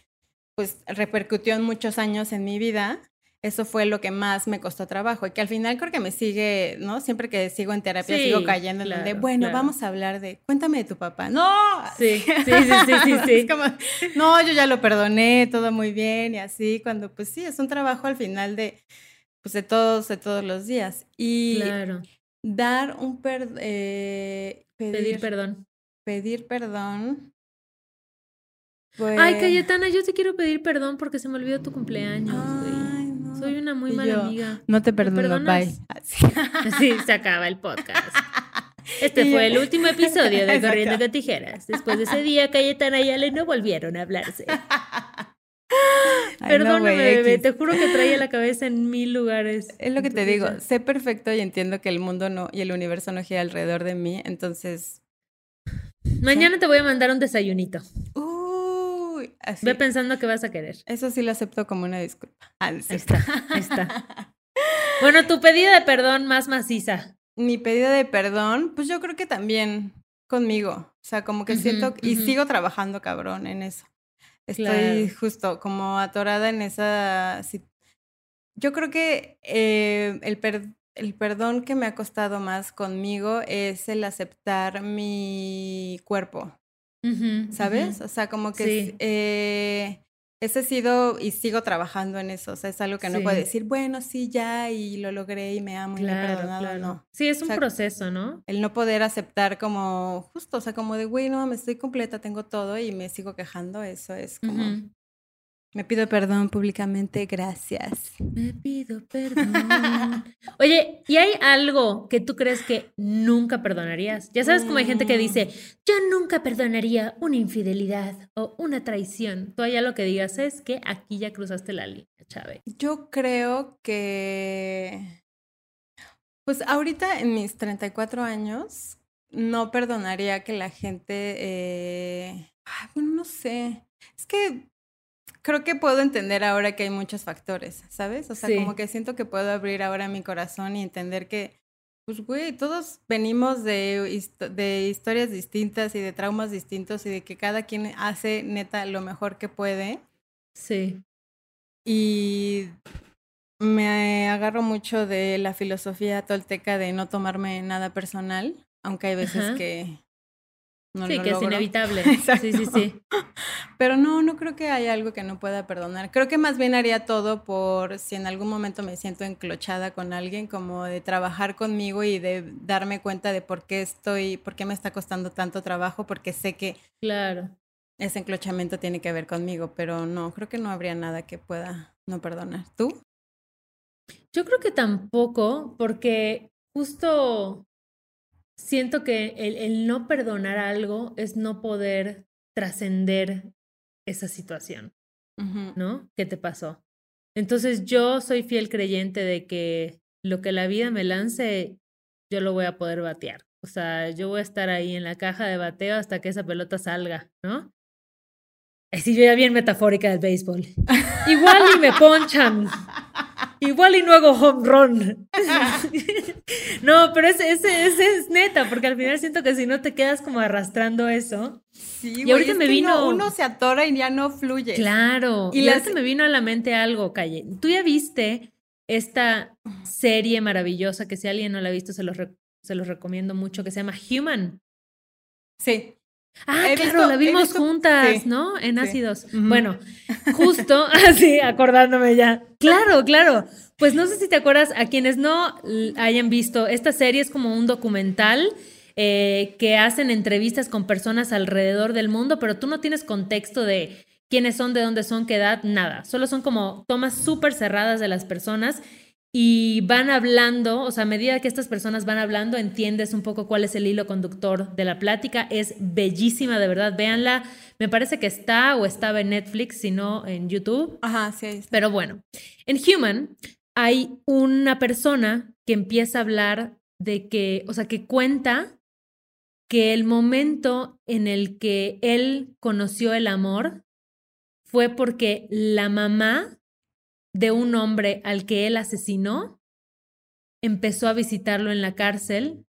pues repercutió en muchos años en mi vida. Eso fue lo que más me costó trabajo y que al final creo que me sigue, ¿no? Siempre que sigo en terapia Sí, sigo cayendo en claro, donde, bueno, claro. vamos a hablar de, cuéntame de tu papá. No, Sí, sí, sí, sí, sí, sí. es como, no, yo ya lo perdoné, todo muy bien y así, cuando pues sí, es un trabajo al final de, pues de todos, de todos los días. Y Claro. dar un per, eh, pedir, Pedir perdón. pedir perdón. Pues, Ay, Cayetana, yo te quiero pedir perdón porque se me olvidó tu cumpleaños, güey. Soy una muy Y mala yo, amiga. No te ¿Me perdono, bye. Así. Sí, se acaba el podcast. Este Y yo- fue el último episodio de. Corriendo con Tijeras. Después de ese día, Cayetana y Ale no volvieron a hablarse. No, Perdóname, bebé, te juro que traía la cabeza en mil lugares. Es lo que te digo, sé perfecto y entiendo que el mundo no y el universo no gira alrededor de mí, entonces, Mañana te voy a mandar un desayunito. uy, así. Ve pensando que vas a querer. Eso sí lo acepto como una disculpa. Ah, Ahí está, ahí está. Bueno, tu pedida de perdón más maciza. Mi pedido de perdón, pues yo creo que también conmigo. O sea, como que siento y sigo trabajando cabrón en eso. Estoy Claro. justo como atorada en esa. Yo creo que eh, el, per- el perdón que me ha costado más conmigo es el aceptar mi cuerpo. ¿Sabes? O sea, como que Sí. eh, ese sido y sigo trabajando en eso. O sea, es algo que no puedo decir, bueno, sí, ya, y lo logré y me amo y me he perdonado, claro. no. Sí, es O un sea, proceso, ¿no? El no poder aceptar como, justo, o sea, como de, güey, no, me estoy completa, tengo todo y me sigo quejando, eso es como. Me pido perdón públicamente, gracias. Me pido perdón. Oye, ¿y hay algo que tú crees que nunca perdonarías? Ya sabes como hay gente que dice, yo nunca perdonaría una infidelidad o una traición. Tú allá lo que digas es que aquí ya cruzaste la línea, Chávez. Yo creo que, pues ahorita en mis 34 años, no perdonaría que la gente, eh, ay, bueno, no sé, es que creo que puedo entender ahora que hay muchos factores, ¿sabes? O sea, Sí. como que siento que puedo abrir ahora mi corazón y entender que, pues, güey, todos venimos de, de historias distintas y de traumas distintos y de que cada quien hace neta lo mejor que puede. Sí. Y me agarro mucho de la filosofía tolteca de no tomarme nada personal, aunque hay veces Ajá. que no sí, lo que es inevitable. Exacto. Sí, sí, sí. Pero no, no creo que haya algo que no pueda perdonar. Creo que más bien haría todo por si en algún momento me siento enclochada con alguien, como de trabajar conmigo y de darme cuenta de por qué estoy, por qué me está costando tanto trabajo, porque sé que Claro. ese enclochamiento tiene que ver conmigo, pero no, creo que no habría nada que pueda no perdonar. ¿Tú? Yo creo que tampoco, porque justo siento que el, el no perdonar algo es no poder trascender esa situación, Ujú. ¿no? ¿Qué te pasó? Entonces yo soy fiel creyente de que lo que la vida me lance, yo lo voy a poder batear. O sea, yo voy a estar ahí en la caja de bateo hasta que esa pelota salga, ¿no? Así yo ya bien metafórica del béisbol. Igual y me ponchan. Igual y no hago home run. no, pero ese, ese, ese es neta, porque al final siento que si no te quedas como arrastrando eso. Sí, Y ahorita es me que vino- no, uno se atora y ya no fluye. Claro. Y Y, las- ahorita me vino a la mente algo, Calle. Tú ya viste esta serie maravillosa que si alguien no la ha visto se los, se los recomiendo mucho, que se llama Human. Sí. Ah, claro, la vimos juntas, ¿no? En ácidos. Bueno, justo así, acordándome ya. Claro, claro. Pues no sé si te acuerdas, a quienes no hayan visto, esta serie es como un documental eh, que hacen entrevistas con personas alrededor del mundo, pero tú no tienes contexto de quiénes son, de dónde son, qué edad, nada. Solo son como tomas súper cerradas de las personas y van hablando, o sea, a medida que estas personas van hablando, entiendes un poco cuál es el hilo conductor de la plática. Es bellísima, de verdad. Véanla. Me parece que está o estaba en Netflix, si no en YouTube. Ajá, sí. Pero bueno, en Human hay una persona que empieza a hablar de que, o sea, que cuenta que el momento en el que él conoció el amor fue porque la mamá de un hombre al que él asesinó, empezó a visitarlo en la cárcel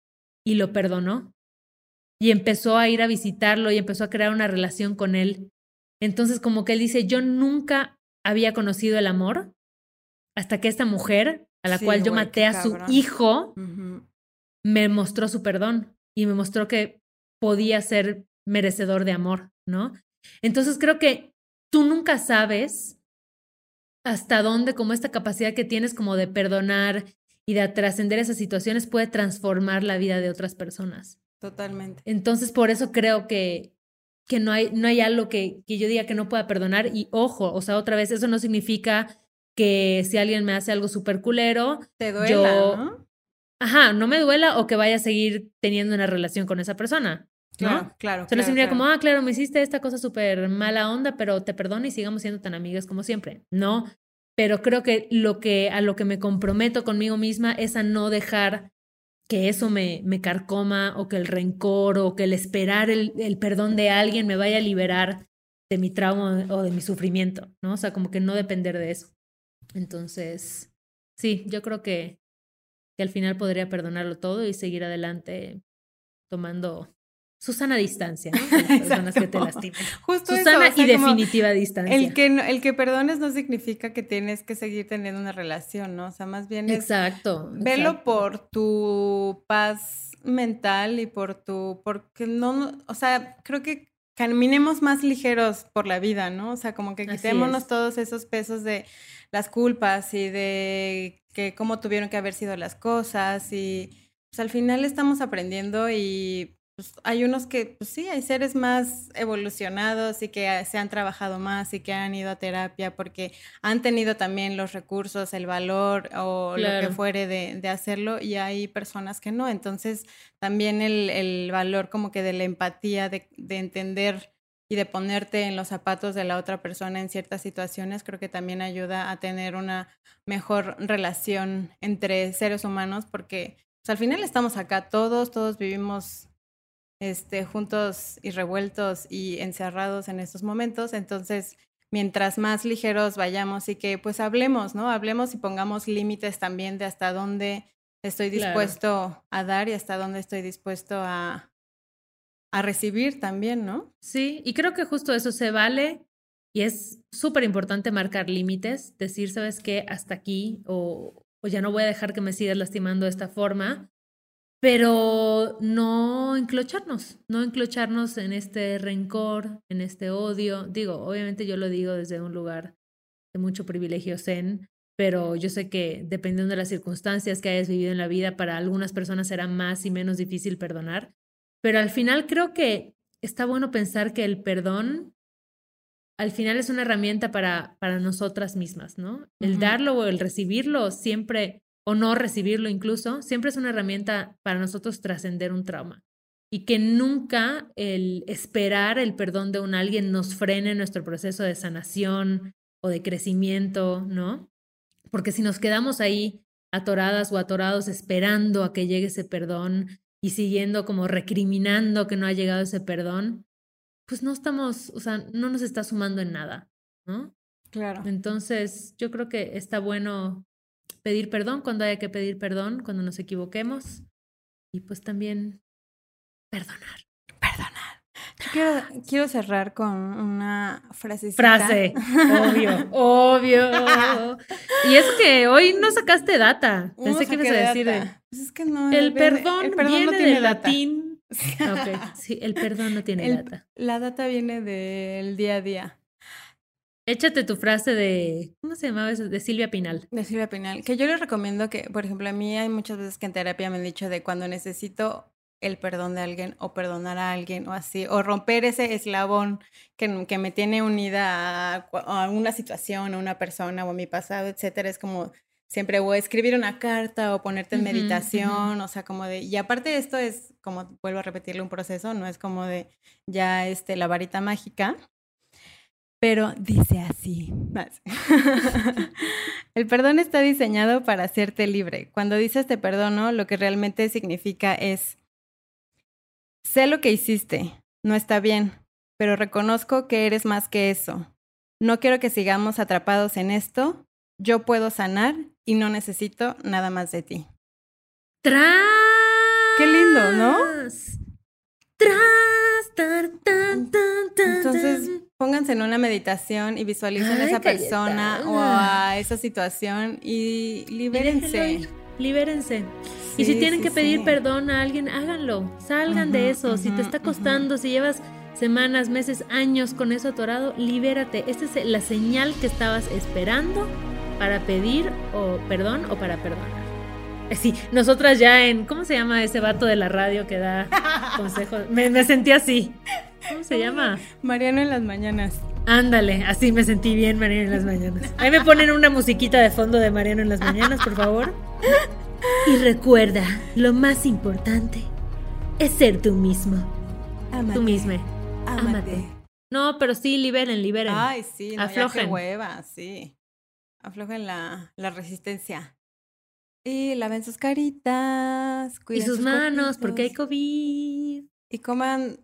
y lo perdonó. Y empezó a ir a visitarlo y empezó a crear una relación con él. Entonces, como que él dice, yo nunca había conocido el amor hasta que esta mujer, a la cual yo maté a su hijo, me mostró su perdón y me mostró que podía ser merecedor de amor, ¿no? Entonces creo que tú nunca sabes hasta dónde como esta capacidad que tienes como de perdonar y de trascender esas situaciones puede transformar la vida de otras personas. Totalmente. Entonces, por eso creo que, que no, hay, no hay algo que, que yo diga que no pueda perdonar. Y ojo, o sea, otra vez, eso no significa que si alguien me hace algo súper culero, te duela, ¿no? Ajá, no me duela o que vaya a seguir teniendo una relación con esa persona. Claro, claro. Se claro, como, ah, claro, me hiciste esta cosa súper mala onda, pero te perdono y sigamos siendo tan amigas como siempre. No, pero creo que lo que a lo que me comprometo conmigo misma es a no dejar que eso me, me carcoma o que el rencor o que el esperar el, el perdón de alguien me vaya a liberar de mi trauma o de mi sufrimiento, ¿no? O sea, como que no depender de eso. Entonces, sí, yo creo que, que al final podría perdonarlo todo y seguir adelante tomando Susana distancia, ¿no? Las personas que te lastiman. Justo Susana y definitiva distancia. El que, el que perdones no significa que tienes que seguir teniendo una relación, ¿no? O sea, más bien es... Exacto. Velo por tu paz mental y por tu... Porque no... O sea, creo que caminemos más ligeros por la vida, ¿no? O sea, como que quitémonos todos esos pesos de las culpas y de que cómo tuvieron que haber sido las cosas y pues al final estamos aprendiendo y pues, hay unos que, pues sí, hay seres más evolucionados y que se han trabajado más y que han ido a terapia porque han tenido también los recursos, el valor o lo que fuere de, de, hacerlo y hay personas que no. Entonces, también el, el valor como que de la empatía, de, de entender y de ponerte en los zapatos de la otra persona en ciertas situaciones, creo que también ayuda a tener una mejor relación entre seres humanos porque pues, al final estamos acá todos, todos vivimos este, juntos y revueltos y encerrados en estos momentos. Entonces, mientras más ligeros vayamos y que pues hablemos, ¿no? Hablemos y pongamos límites también de hasta dónde estoy dispuesto a dar y hasta dónde estoy dispuesto a, a recibir también, ¿no? Sí, y creo que justo eso se vale y es súper importante marcar límites, decir, ¿sabes qué? Hasta aquí o, o ya no voy a dejar que me sigas lastimando de esta forma pero no enclocharnos, no enclocharnos en este rencor, en este odio. Digo, obviamente yo lo digo desde un lugar de mucho privilegio zen, pero yo sé que dependiendo de las circunstancias que hayas vivido en la vida, para algunas personas será más y menos difícil perdonar. Pero al final creo que está bueno pensar que el perdón al final es una herramienta para, para nosotras mismas, ¿no? El darlo o el recibirlo siempre o no recibirlo incluso, siempre es una herramienta para nosotros trascender un trauma. Y que nunca el esperar el perdón de un alguien nos frene nuestro proceso de sanación o de crecimiento, ¿no? Porque si nos quedamos ahí atoradas o atorados esperando a que llegue ese perdón y siguiendo como recriminando que no ha llegado ese perdón, pues no estamos, o sea, no nos está sumando en nada, ¿no? Claro. Entonces, yo creo que está bueno pedir perdón cuando haya que pedir perdón, cuando nos equivoquemos. Y pues también perdonar. Perdonar. Quiero, quiero cerrar con una frasecita. Frase, obvio, obvio. Y es que hoy no sacaste data. Pensé que ibas a decir. Pues es que no, el perdón, el perdón viene no tiene del data. latín. Ok, sí, el perdón no tiene El- data. La data viene del día a día. Échate tu frase de, ¿cómo se llamaba eso? De Silvia Pinal. De Silvia Pinal. Que yo les recomiendo que, por ejemplo, a mí hay muchas veces que en terapia me han dicho de cuando necesito el perdón de alguien o perdonar a alguien o así, o romper ese eslabón que, que me tiene unida a, una situación, a una persona o a mi pasado, etcétera. Es como siempre o escribir una carta o ponerte en meditación, o sea, como de, y aparte de esto es como, vuelvo a repetirle un proceso, no es como de ya este, la varita mágica, pero dice así. El perdón está diseñado para hacerte libre. Cuando dices te perdono, lo que realmente significa es, sé lo que hiciste, no está bien, pero reconozco que eres más que eso. No quiero que sigamos atrapados en esto. Yo puedo sanar y no necesito nada más de ti. ¡Tras! Qué lindo, ¿no? Tras, tar, tan, tan, tan, Entonces. Pónganse en una meditación y visualicen a Ay, esa persona o a esa situación y libérense. Libérense. y si Sí, tienen sí, que pedir sí. perdón a alguien, háganlo. Salgan de Ujú, eso. si te está costando, si llevas semanas, meses, años con eso atorado, libérate. Esta es la señal que estabas esperando para pedir o perdón o para perdonar. Eh, Sí, nosotras ya en, ¿cómo se llama ese vato de la radio que da consejos? Me, me sentí así. ¿Cómo se llama? Mariano en las mañanas. Ándale, así me sentí bien Mariano en las mañanas. Ahí me ponen una musiquita de fondo de Mariano en las mañanas, por favor. Y recuerda, lo más importante es ser tú mismo. Ámate, Tú misma. ámate. No, pero sí, liberen, liberen. Ay, sí, no, Aflojen. hueva, sí. Aflojen la, la resistencia. Y laven sus caritas, y cuiden sus manos, porque hay COVID. Y coman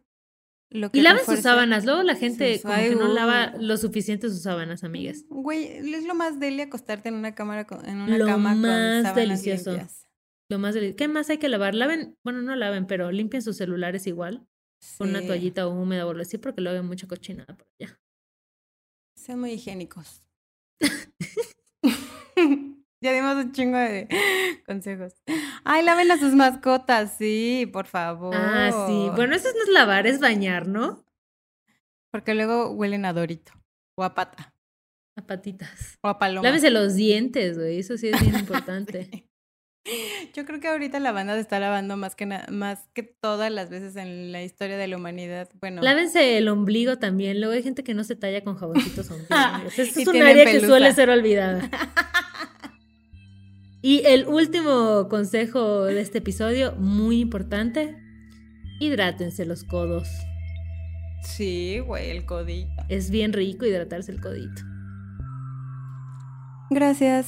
lo que Y laven sus sábanas. Luego la gente sus- como ay, que no lava lo suficiente sus sábanas, amigas. Güey, es lo más deli acostarte en una cámara con- en una Lo cama más delicioso. limpias. Lo más deli- ¿Qué más hay que lavar? Laven, bueno, no laven, pero limpien sus celulares igual. Con una toallita húmeda o algo así, porque luego hay mucha cochinada por allá. Sean muy higiénicos. ya dimos un chingo de consejos. Ay, laven a sus mascotas, sí, por favor. Ah, sí. Bueno, eso no es lavar, es bañar, ¿no? Porque luego huelen a Dorito. O a pata. A patitas. O a paloma. Lávese los dientes, güey. Eso sí es bien importante. Sí. Yo creo que ahorita la banda se está lavando más que más que todas las veces en la historia de la humanidad. Bueno, Lávense el ombligo también. Luego hay gente que no se talla con jaboncitos ombligo. Y es un área que suele ser olvidada. Y el último consejo de este episodio, muy importante, hidrátense los codos. sí, güey, el codito. Es bien rico hidratarse el codito. Gracias.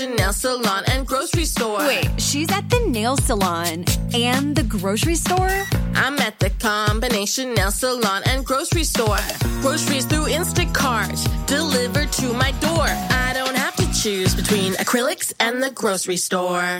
Nail salon and grocery store. Wait, she's at the nail salon and the grocery store? I'm at the combination nail salon and grocery store. Groceries through Instacart delivered to my door. I don't have to choose between acrylics and the grocery store.